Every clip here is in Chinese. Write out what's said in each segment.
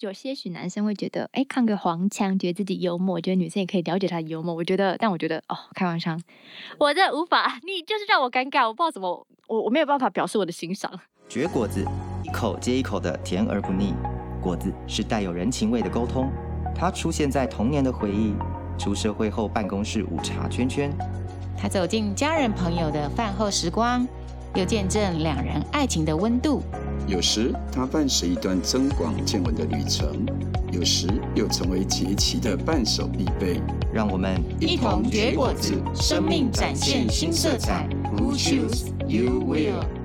有些许男生会觉得，哎，看个黄腔，觉得自己幽默，觉得女生也可以了解他的幽默。我觉得，但我觉得，哦，开玩笑，我这无法，你就是让我尴尬，我不知道怎么，我我没有办法表示我的欣赏。绝果子，一口接一口的甜而不腻，果子是带有人情味的沟通。它出现在童年的回忆，出社会后办公室午茶圈圈，它走进家人朋友的饭后时光。又见证两人爱情的温度，有时它伴随一段增广见闻的旅程，有时又成为节气的伴手必备。让我们一同结果子，生命展现新色彩。Who choose you will？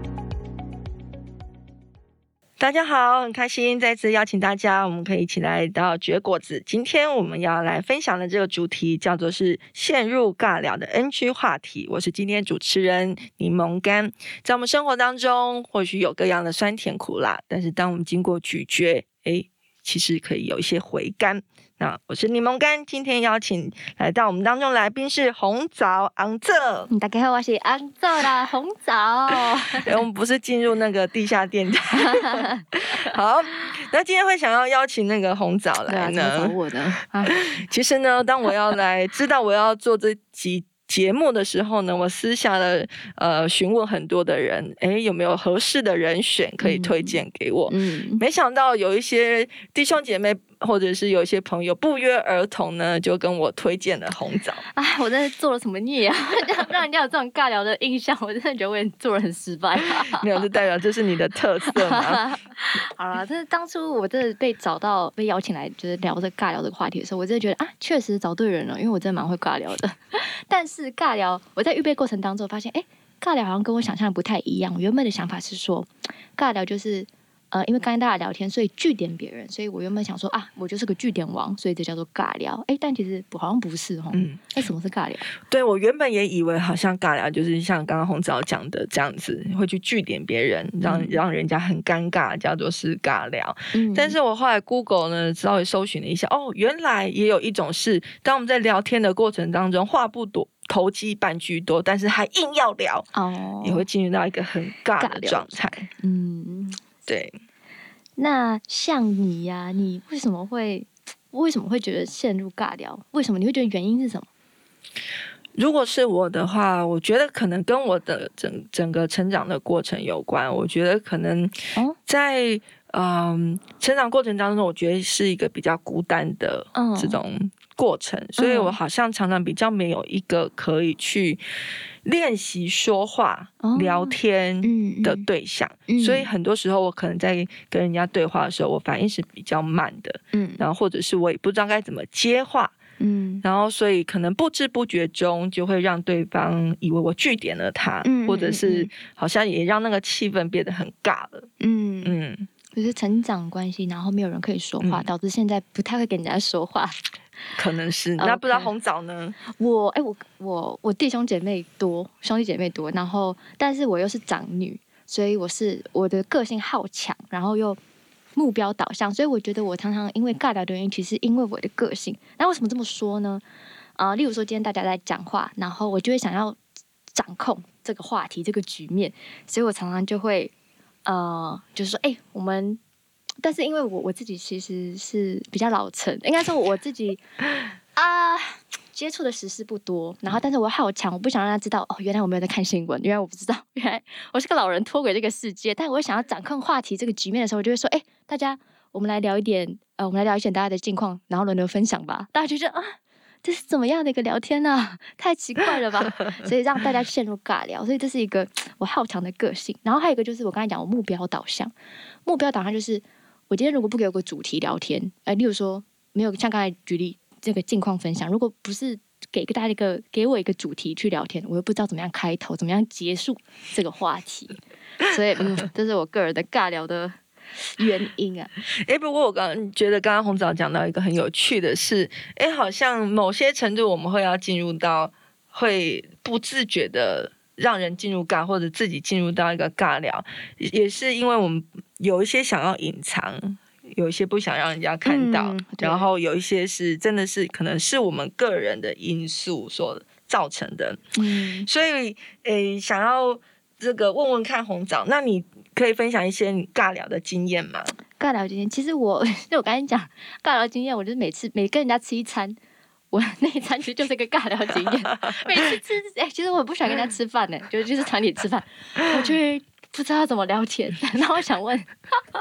大家好，很开心再次邀请大家，我们可以一起来到绝果子。今天我们要来分享的这个主题叫做是陷入尬聊的 NG 话题。我是今天主持人柠檬干。在我们生活当中，或许有各样的酸甜苦辣，但是当我们经过咀嚼，诶，其实可以有一些回甘。那我是柠檬干，今天邀请来到我们当中来宾是红枣红枣。大家好，我是 红枣啦，红枣。我们不是进入那个地下电台。好，那今天会想要邀请那个红枣来呢？找我的。其实呢，当我要来知道我要做这集。节目的时候呢，我私下的呃询问很多的人，哎，有没有合适的人选可以推荐给我？嗯，没想到有一些弟兄姐妹或者是有一些朋友不约而同呢，就跟我推荐了红枣。哎，我真的做了什么孽啊？让让人家有这种尬聊的印象，我真的觉得我也做人很失败。没有，就代表这是你的特色嘛。好了，这是当初我真的被找到被邀请来就是聊这尬聊这个话题的时候，我真的觉得啊，确实找对人了，因为我真的蛮会尬聊的。但是尬聊，我在预备过程当中发现，哎，尬聊好像跟我想象的不太一样。我原本的想法是说，尬聊就是。呃，因为刚才大家聊天，所以据点别人，所以我原本想说啊，我就是个据点王，所以这叫做尬聊。哎，但其实好像不是哦。嗯，哎，什么是尬聊？对，我原本也以为好像尬聊就是像刚刚红枣讲的这样子，会去据点别人，让、嗯、让人家很尴尬，叫做是尬聊。嗯，但是我后来 Google 呢稍微搜寻了一下，哦，原来也有一种是，当我们在聊天的过程当中话不多，投机半居多，但是还硬要聊，哦，也会进入到一个很尬的状态。嗯。对，那像你呀、啊，你为什么会为什么会觉得陷入尬聊？为什么你会觉得原因是什么？如果是我的话，我觉得可能跟我的整整个成长的过程有关。我觉得可能在嗯成长过程当中，我觉得是一个比较孤单的这种过程，嗯、所以我好像常常比较没有一个可以去。练习说话、哦、聊天的对象，嗯。嗯、所以很多时候我可能在跟人家对话的时候，我反应是比较慢的，嗯，然后或者是我也不知道该怎么接话，嗯，然后所以可能不知不觉中就会让对方以为我据点了他，嗯、或者是好像也让那个气氛变得很尬了，嗯。嗯，就是成长关系，然后没有人可以说话，嗯、导致现在不太会跟人家说话。可能是，那不知道红枣呢？我哎、欸，我我我弟兄姐妹多，兄弟姐妹多，然后但是我又是长女，所以我是我的个性好强，然后又目标导向，所以我觉得我常常因为尬聊的原因，其实因为我的个性。那为什么这么说呢？啊、呃，例如说今天大家在讲话，然后我就会想要掌控这个话题、这个局面，所以我常常就会呃，就是说，哎、欸，我们。但是因为我我自己其实是比较老成，应该说我自己啊接触的时事不多，然后但是我好强，我不想让他知道哦，原来我没有在看新闻，原来我不知道，原来我是个老人脱轨这个世界。但我想要掌控话题这个局面的时候，我就会说，哎，大家我们来聊一点，呃，我们来聊一点大家的近况，然后轮流分享吧。大家就觉得啊，这是怎么样的一个聊天呢、太奇怪了吧？所以让大家陷入尬聊，所以这是一个我好强的个性。然后还有一个就是我刚才讲我目标导向，目标导向就是。我今天如果不给我个主题聊天，哎，例如说没有像刚才举例这个近况分享，如果不是给大家一个给我一个主题去聊天，我又不知道怎么样开头，怎么样结束这个话题，所以嗯，这是我个人的尬聊的 原因啊。哎，不过我刚刚觉得刚刚红枣讲到一个很有趣的是，哎，好像某些程度我们会要进入到会不自觉的让人进入尬，或者自己进入到一个尬聊，也是因为我们。有一些想要隐藏，有一些不想让人家看到，嗯、然后有一些是真的是可能是我们个人的因素所造成的。嗯，所以诶，想要这个问问看红枣，那你可以分享一些你尬聊的经验吗？尬聊经验，其实我 就我刚才讲尬聊经验，我就是每次每跟人家吃一餐，我那一餐其实就是一个尬聊经验。每次吃，哎、欸，其实我不喜欢跟人家吃饭呢，就就是团体吃饭，我就会不知道怎么聊天。那我想问，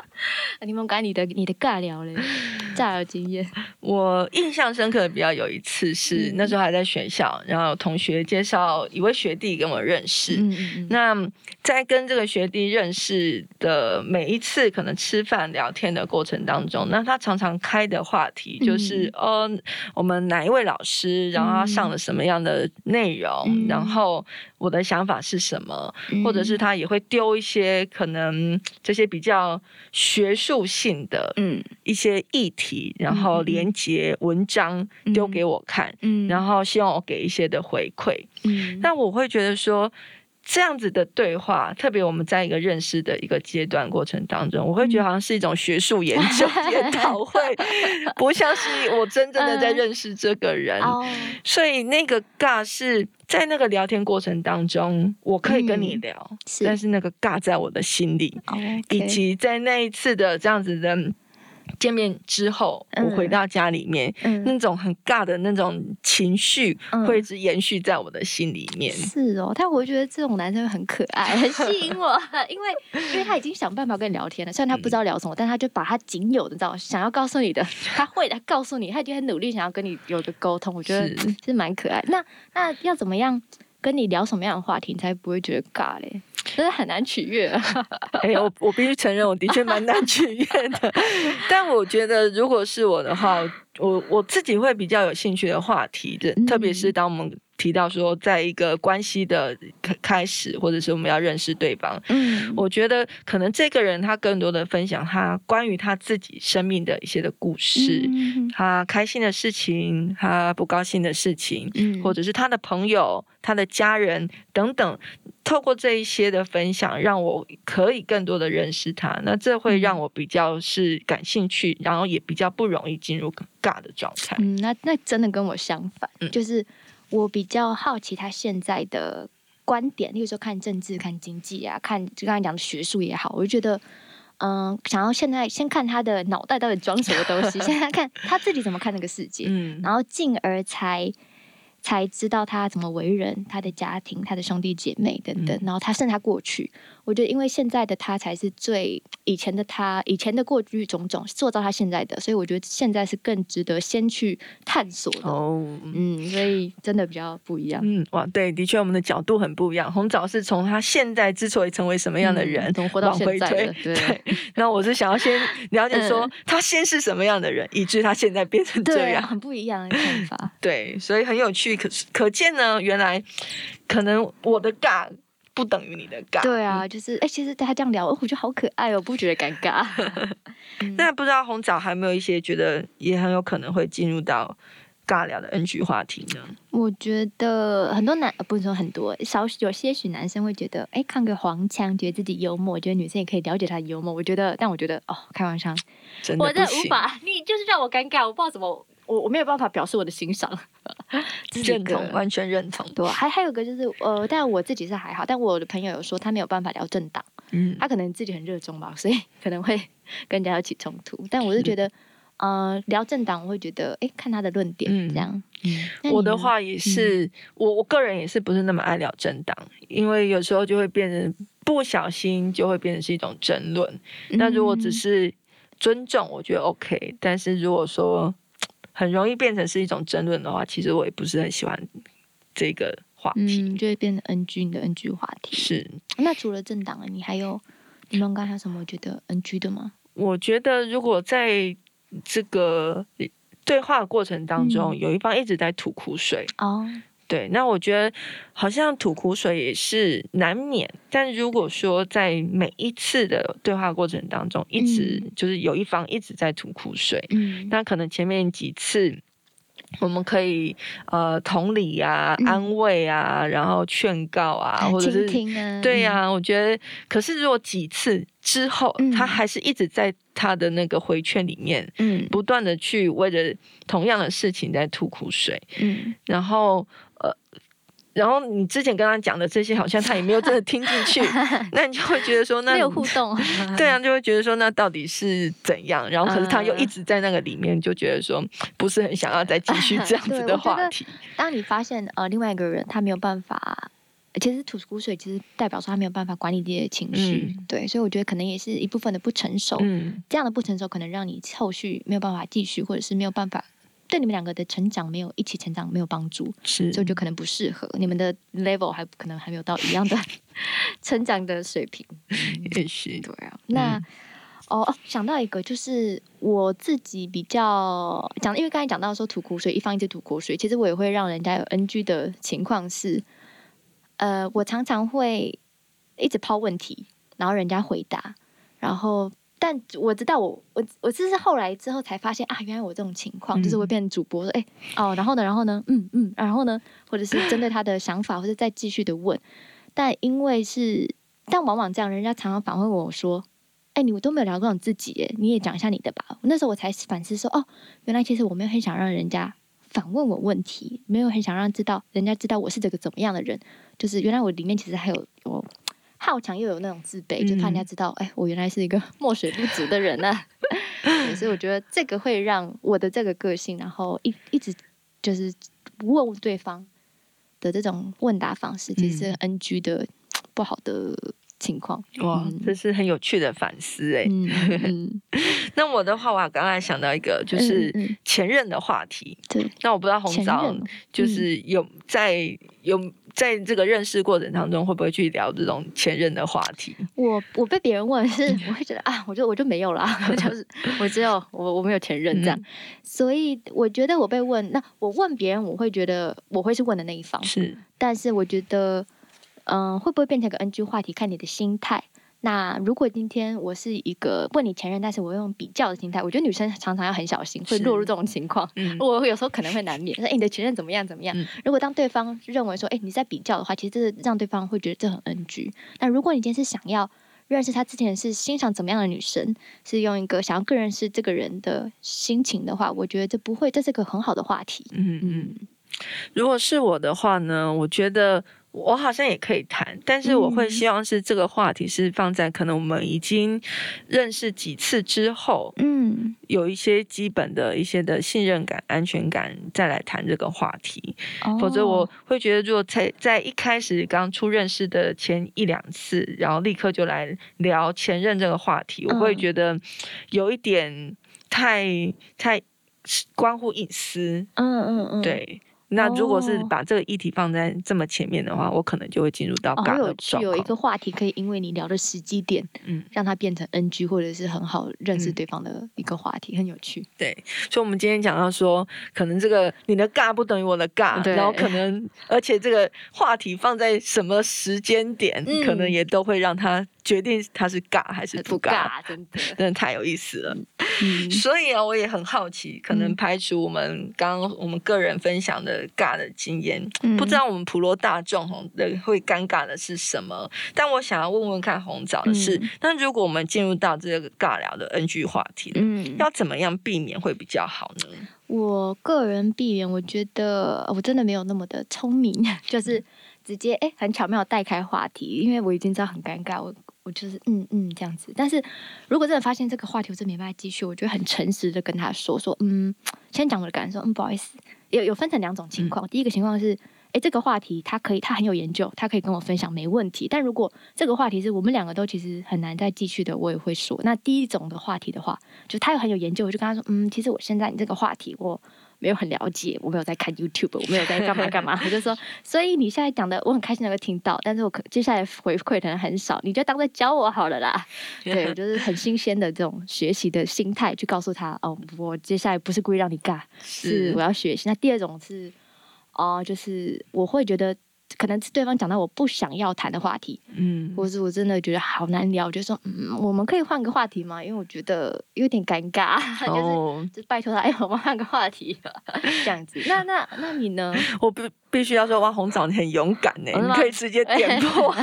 你们讲你的你的尬聊嘞？尬聊经验，我印象深刻的比较有一次是、嗯、那时候还在学校，然后同学介绍一位学弟跟我认识。嗯嗯嗯，那在跟这个学弟认识的每一次可能吃饭聊天的过程当中，那他常常开的话题就是，哦、我们哪一位老师，然后他上了什么样的内容，嗯、然后我的想法是什么，嗯、或者是他也会丢一些可能这些比较学术性的嗯。一些议题。然后连接文章丢给我看，嗯，然后希望我给一些的回馈，嗯，但我会觉得说这样子的对话，特别我们在一个认识的一个阶段过程当中，我会觉得好像是一种学术研究 研讨会，不像是我真正的在认识这个人，所以那个尬是在那个聊天过程当中，我可以跟你聊，但是。那个尬在我的心里，以及在那一次的这样子的。见面之后，我回到家里面，嗯、那种很尬的那种情绪会一直延续在我的心里面。嗯、是哦，但我觉得这种男生很可爱，很吸引我，因为因为他已经想办法跟你聊天了，虽然他不知道聊什么，嗯、但他就把他仅有的、知道想要告诉你的，他会来告诉你，他已经很努力想要跟你有个沟通，我觉得是蛮可爱。那那要怎么样跟你聊什么样的话题，你才不会觉得尬嘞？真的很难取悦。哎、欸，我我必须承认，我的确蛮难取悦的。但我觉得，如果是我的话，我我自己会比较有兴趣的话题的，特别是当我们。提到说，在一个关系的开始，或者是我们要认识对方，嗯，我觉得可能这个人他更多的分享他关于他自己生命的一些的故事，嗯，他开心的事情，他不高兴的事情，嗯，或者是他的朋友、他的家人等等，透过这一些的分享，让我可以更多的认识他，那这会让我比较是感兴趣，然后也比较不容易进入尬的状态。嗯，那那真的跟我相反，嗯，就是。我比较好奇他现在的观点，例如说看政治、看经济啊，看就刚才讲的学术也好，我就觉得，嗯、呃，想要现在先看他的脑袋到底装什么东西，现在看他自己怎么看那个世界，嗯，然后进而才。才知道他怎么为人，他的家庭、他的兄弟姐妹等等，嗯、然后他甚至他过去，我觉得因为现在的他才是最以前的他，以前的过去种种塑造他现在的，所以我觉得现在是更值得先去探索的。哦，嗯，所以真的比较不一样。嗯，哇，对，的确我们的角度很不一样。红枣是从他现在之所以成为什么样的人，从、嗯、活到现在的，对。对，那我是想要先 了解说他先是什么样的人，以致他现在变成这样，对，很不一样的看法。对，所以很有趣。可是可见呢，原来可能我的尬不等于你的尬。对啊，就是哎、欸，其实他这样聊，我觉得好可爱哦，不觉得尴尬。那不知道红枣还没有一些觉得也很有可能会进入到尬聊的 NG 话题呢？我觉得很多男，不是说很多，少有些许男生会觉得，哎、欸，看个黄腔，觉得自己幽默。觉得女生也可以了解他的幽默。我觉得，但我觉得哦，开玩笑，真的我真的无法，你就是让我尴尬，我不知道怎么。我我没有办法表示我的欣赏，认同，完全认同。对，还还有个就是，呃，但我自己是还好，但我的朋友有说他没有办法聊政党，嗯，他可能自己很热衷吧，所以 可能会跟人家起冲突。但我是觉得，嗯、呃，聊政党我会觉得，哎，看他的论点这样。嗯，我的话也是，嗯、我我个人也是不是那么爱聊政党，因为有时候就会变成不小心就会变成是一种争论。那如果只是尊重，我觉得 OK，但是如果说很容易变成是一种争论的话，其实我也不是很喜欢这个话题，嗯、就会变成 NG 的 NG 话题。是，那除了政党，你还有你们刚才有什么觉得 NG 的吗？我觉得如果在这个对话的过程当中，嗯、有一方一直在吐苦水哦。对，那我觉得好像吐苦水也是难免，但如果说在每一次的对话过程当中，一直就是有一方一直在吐苦水，嗯，那可能前面几次我们可以呃同理啊、安慰啊，然后劝告啊，或者是听啊，对呀，我觉得，可是如果几次之后，他还是一直在他的那个回劝里面，嗯，不断的去为了同样的事情在吐苦水，嗯，然后。然后你之前跟他讲的这些，好像他也没有真的听进去，那你就会觉得说，那没有互动，对啊，就会觉得说，那到底是怎样？然后可是他又一直在那个里面，就觉得说，不是很想要再继续这样子的话题。当你发现呃，另外一个人他没有办法，其实吐苦水，其实代表说他没有办法管理自己的情绪，嗯、对，所以我觉得可能也是一部分的不成熟。嗯，这样的不成熟可能让你后续没有办法继续，或者是没有办法。对你们两个的成长没有一起成长没有帮助，是，所以就可能不适合。你们的 level 还可能还没有到一样的 成长的水平，也是对啊。那、嗯、哦，想到一个，就是我自己比较讲，因为刚才讲到说吐苦水，一方一直吐苦水，其实我也会让人家有 NG 的情况是，呃，我常常会一直抛问题，然后人家回答，然后。但我知道我，我我我这是后来之后才发现啊，原来我这种情况、嗯、就是会变主播说，哎哦，然后呢，然后呢，嗯嗯，然后呢，或者是针对他的想法，或者再继续的问。但因为是，但往往这样，人家常常反问我说，哎，你我都没有聊过你自己，哎，你也讲一下你的吧。那时候我才反思说，哦，原来其实我没有很想让人家反问我问题，没有很想让知道人家知道我是这个怎么样的人，就是原来我里面其实还有有。好强又有那种自卑，就怕人家知道，哎、嗯欸，我原来是一个 墨水不足的人呢、啊。所以我觉得这个会让我的这个个性，然后一一直就是不问对方的这种问答方式，其实是 NG 的不好的情况。哇，嗯、这是很有趣的反思哎。那我的话，我刚才想到一个，就是前任的话题。对、嗯，那我不知道红枣就是有在有。在这个认识过程当中，会不会去聊这种前任的话题？我我被别人问是，我会觉得啊，我就我就没有啦，就是我只有我我没有前任这样，嗯、所以我觉得我被问，那我问别人，我会觉得我会是问的那一方，是，但是我觉得，嗯、呃，会不会变成个 NG 话题，看你的心态。那如果今天我是一个问你前任，但是我用比较的心态，我觉得女生常常要很小心，会落入这种情况。嗯、我有时候可能会难免说，哎、欸，你的前任怎么样怎么样？嗯、如果当对方认为说，哎、欸，你在比较的话，其实这是让对方会觉得这很 NG。那如果你今天是想要认识他之前是欣赏怎么样的女生，是用一个想要更认识这个人的心情的话，我觉得这不会，这是个很好的话题。嗯嗯，如果是我的话呢，我觉得。我好像也可以谈，但是我会希望是这个话题是放在可能我们已经认识几次之后，嗯，有一些基本的一些的信任感、安全感，再来谈这个话题。哦、否则我会觉得，如果在在一开始刚初认识的前一两次，然后立刻就来聊前任这个话题，我会觉得有一点太太关乎隐私。嗯嗯嗯，对。那如果是把这个议题放在这么前面的话，我可能就会进入到尬的状况。有一个话题可以因为你聊的时机点，嗯，让它变成 NG 或者是很好认识对方的一个话题，嗯、很有趣。对，所以我们今天讲到说，可能这个你的尬不等于我的尬，然后可能而且这个话题放在什么时间点，嗯、可能也都会让他。决定他是尬还是不尬，真的 真的太有意思了。嗯、所以啊，我也很好奇，可能排除我们刚刚我们个人分享的尬的经验，嗯、不知道我们普罗大众的会尴尬的是什么。但我想要问问看红枣的是，那、嗯、如果我们进入到这个尬聊的 NG 话题，嗯，要怎么样避免会比较好呢？我个人避免，我觉得我真的没有那么的聪明，就是直接哎、欸、很巧妙带开话题，因为我已经知道很尴尬，我。我就是嗯嗯这样子，但是如果真的发现这个话题我真没办法继续，我就很诚实的跟他说说，嗯，先讲我的感受，嗯，不好意思，有有分成两种情况，嗯、第一个情况是，哎，这个话题他可以，他很有研究，他可以跟我分享没问题，但如果这个话题是我们两个都其实很难再继续的，我也会说。那第一种的话题的话，就他又很有研究，我就跟他说，嗯，其实我现在你这个话题我。没有很了解，我没有在看 YouTube，我没有在干嘛 干嘛，我就说，所以你现在讲的我很开心能够听到，但是我可接下来回馈可能很少，你就当在教我好了啦。对，我就是很新鲜的这种学习的心态去告诉他，哦，我接下来不是故意让你尬，是，是我要学习。那第二种是，哦，就是我会觉得。可能是对方讲到我不想要谈的话题，嗯，或是我真的觉得好难聊，我就说，嗯，我们可以换个话题吗？因为我觉得有点尴尬，哦、就是就拜托他，哎，我们换个话题，这样子。那那那你呢？我比必须要说，哇，红枣你很勇敢呢，你可以直接点破，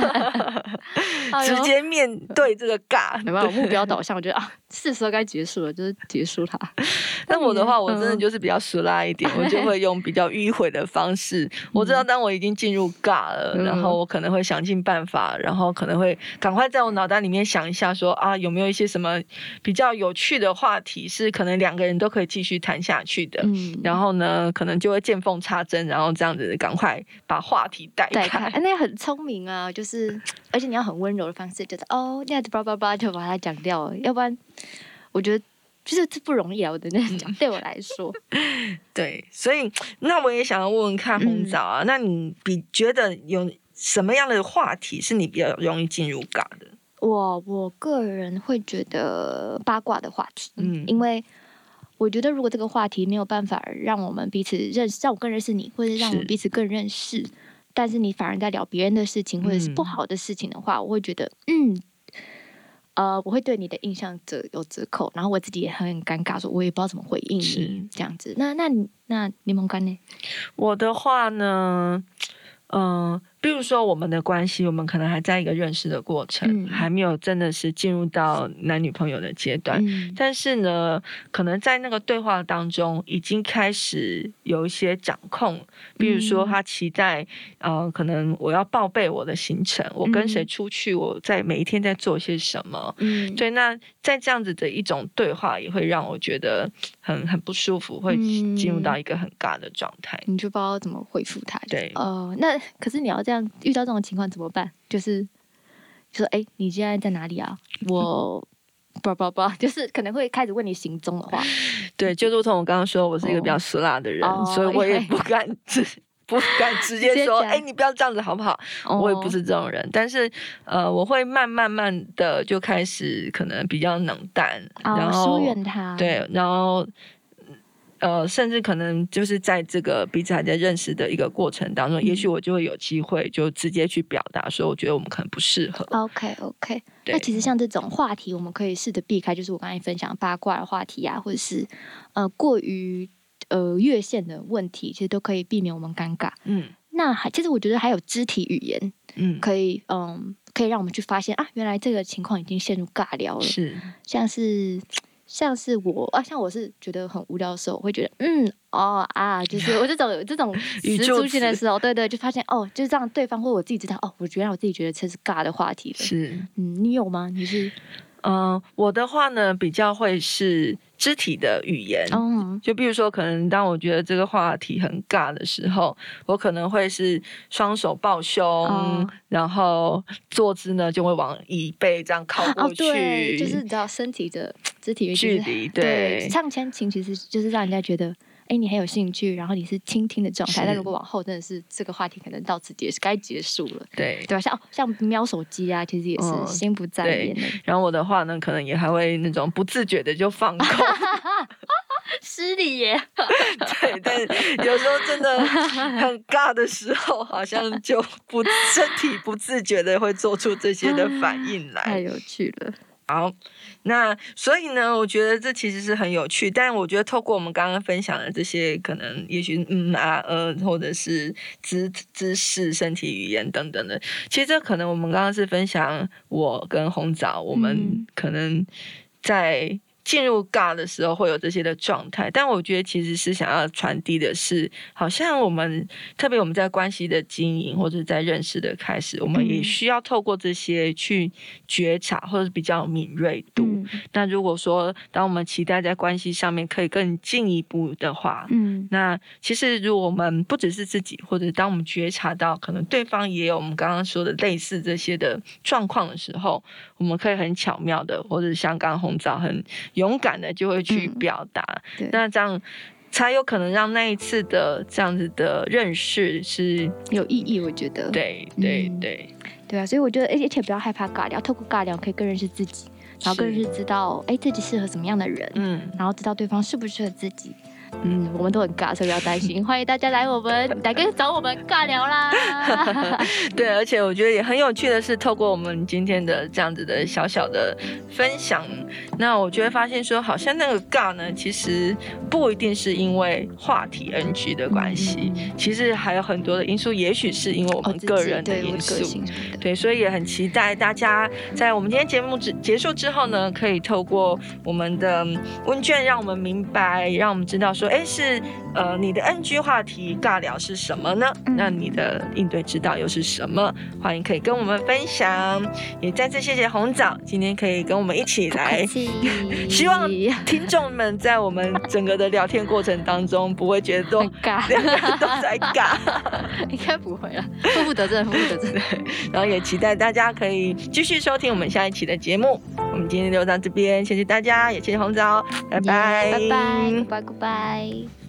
直接面对这个尬，有没有目标导向？我觉得啊，是时候该结束了，就是结束它。但我的话，我真的就是比较俗辣一点，我就 会用比较迂回的方式。我知道，当我已经进入尬了，然后我可能会想尽办法，然后可能会赶快在我脑袋里面想一下，说啊，有没有一些什么比较有趣的话题，是可能两个人都可以继续谈下去的。嗯然后呢，可能就会见缝插针，然后这样子。赶快把话题带开，哎，那个很聪明啊，就是而且你要很温柔的方式，就是哦，那样子叭叭叭就把它讲掉了，要不然我觉得就是这不容易啊，我的那样讲，对我来说，对，所以那我也想要问问看红枣啊，嗯、那你比觉得有什么样的话题是你比较容易进入尬的？我我个人会觉得八卦的话题，嗯，因为。我觉得，如果这个话题没有办法让我们彼此认识，让我更认识你，或者让我们彼此更认识，是但是你反而在聊别人的事情，或者是不好的事情的话，嗯、我会觉得，嗯，呃，我会对你的印象折有折扣，然后我自己也很尴尬，说我也不知道怎么回应你这样子。那那那柠檬干呢？我的话呢，嗯、呃。比如说，我们的关系，我们可能还在一个认识的过程，嗯、还没有真的是进入到男女朋友的阶段。嗯、但是呢，可能在那个对话当中，已经开始有一些掌控。比如说，他期待，嗯、呃，可能我要报备我的行程，我跟谁出去，我在每一天在做些什么。嗯，对。那在这样子的一种对话，也会让我觉得很很不舒服，会进入到一个很尬的状态。你就不知道怎么回复他。对。哦、呃，那可是你要在。这样遇到这种情况怎么办？就是就说，哎、欸，你现在在哪里啊？我不不不，就是可能会开始问你行踪的话。对，就如同我刚刚说，我是一个比较死辣的人，哦、所以我也不敢直 不敢直接说，哎、欸，你不要这样子好不好？哦、我也不是这种人，但是呃，我会慢慢慢的就开始可能比较冷淡，哦、然后疏远他。对，然后。呃，甚至可能就是在这个彼此还在认识的一个过程当中，嗯、也许我就会有机会就直接去表达说，我觉得我们可能不适合。OK OK，那其实像这种话题，我们可以试着避开，就是我刚才分享八卦的话题啊，或者是呃过于呃越线的问题，其实都可以避免我们尴尬。嗯，那还其实我觉得还有肢体语言，嗯，可以嗯可以让我们去发现啊，原来这个情况已经陷入尬聊了，是像是。像是我啊，像我是觉得很无聊的时候，我会觉得嗯哦啊，就是我这种这种词出现的时候，对对，就发现哦，就是让对方或我自己知道哦，我原来我自己觉得这是尬的话题了。是，嗯，你有吗？你是？嗯、呃，我的话呢，比较会是肢体的语言。嗯，就比如说，可能当我觉得这个话题很尬的时候，我可能会是双手抱胸，嗯、然后坐姿呢就会往椅背这样靠过去，就是你知道身体的肢体距离，对，对，上前倾其实就是让人家觉得。哎，你很有兴趣，然后你是倾听的状态。但如果往后真的是这个话题，可能到此结束，该结束了。对对吧？像像瞄手机啊，其实也是心不在焉的。然后我的话呢，可能也还会那种不自觉的就放空 失礼耶。对，但有时候真的很 尬的时候，好像就不身体不自觉的会做出这些的反应来。太有趣了。好。那所以呢，我觉得这其实是很有趣，但我觉得透过我们刚刚分享的这些，可能也许嗯啊呃，或者是姿姿势、身体语言等等的，其实这可能我们刚刚是分享我跟红枣，我们可能在。进入尬的时候会有这些的状态，但我觉得其实是想要传递的是，好像我们特别我们在关系的经营或者在认识的开始，我们也需要透过这些去觉察或者是比较敏锐度。嗯、那如果说当我们期待在关系上面可以更进一步的话，嗯，那其实如果我们不只是自己，或者当我们觉察到可能对方也有我们刚刚说的类似这些的状况的时候，我们可以很巧妙的，或者像刚刚红枣很。勇敢的就会去表达，嗯、那这样才有可能让那一次的这样子的认识是有意义。我觉得，对对对。对啊，所以我觉得，而且不要害怕尬聊，透过尬聊可以更认识自己，然后更认识知道，哎，自己适合什么样的人，嗯，然后知道对方适不适合自己，嗯，我们都很尬，所以不要担心。欢迎大家来我们，来跟找我们尬聊啦。对，而且我觉得也很有趣的是，透过我们今天的这样子的小小的分享，那我就会发现说，好像那个尬呢，其实不一定是因为话题 NG 的关系，嗯、其实还有很多的因素，也许是因为我们个人的因素。哦、对，对，所以也很期待大家在我们今天节目之结束之后呢，可以透过我们的问卷，让我们明白，让我们知道说，哎，是呃，你的 NG 话题尬聊是什么呢？嗯、那你的应对之道又是什么？欢迎可以跟我们分享。也再次谢谢红枣今天可以跟我们一起来。希望 听众们在我们整个的聊天过程当中不会觉得都尬，都在尬。应该不会了，负负得正，负负得正。然后也期待大家可以继续收听我们下一期的节目。我们今天就到这边，谢谢大家，也谢谢红枣，拜拜，拜拜，拜拜，拜拜。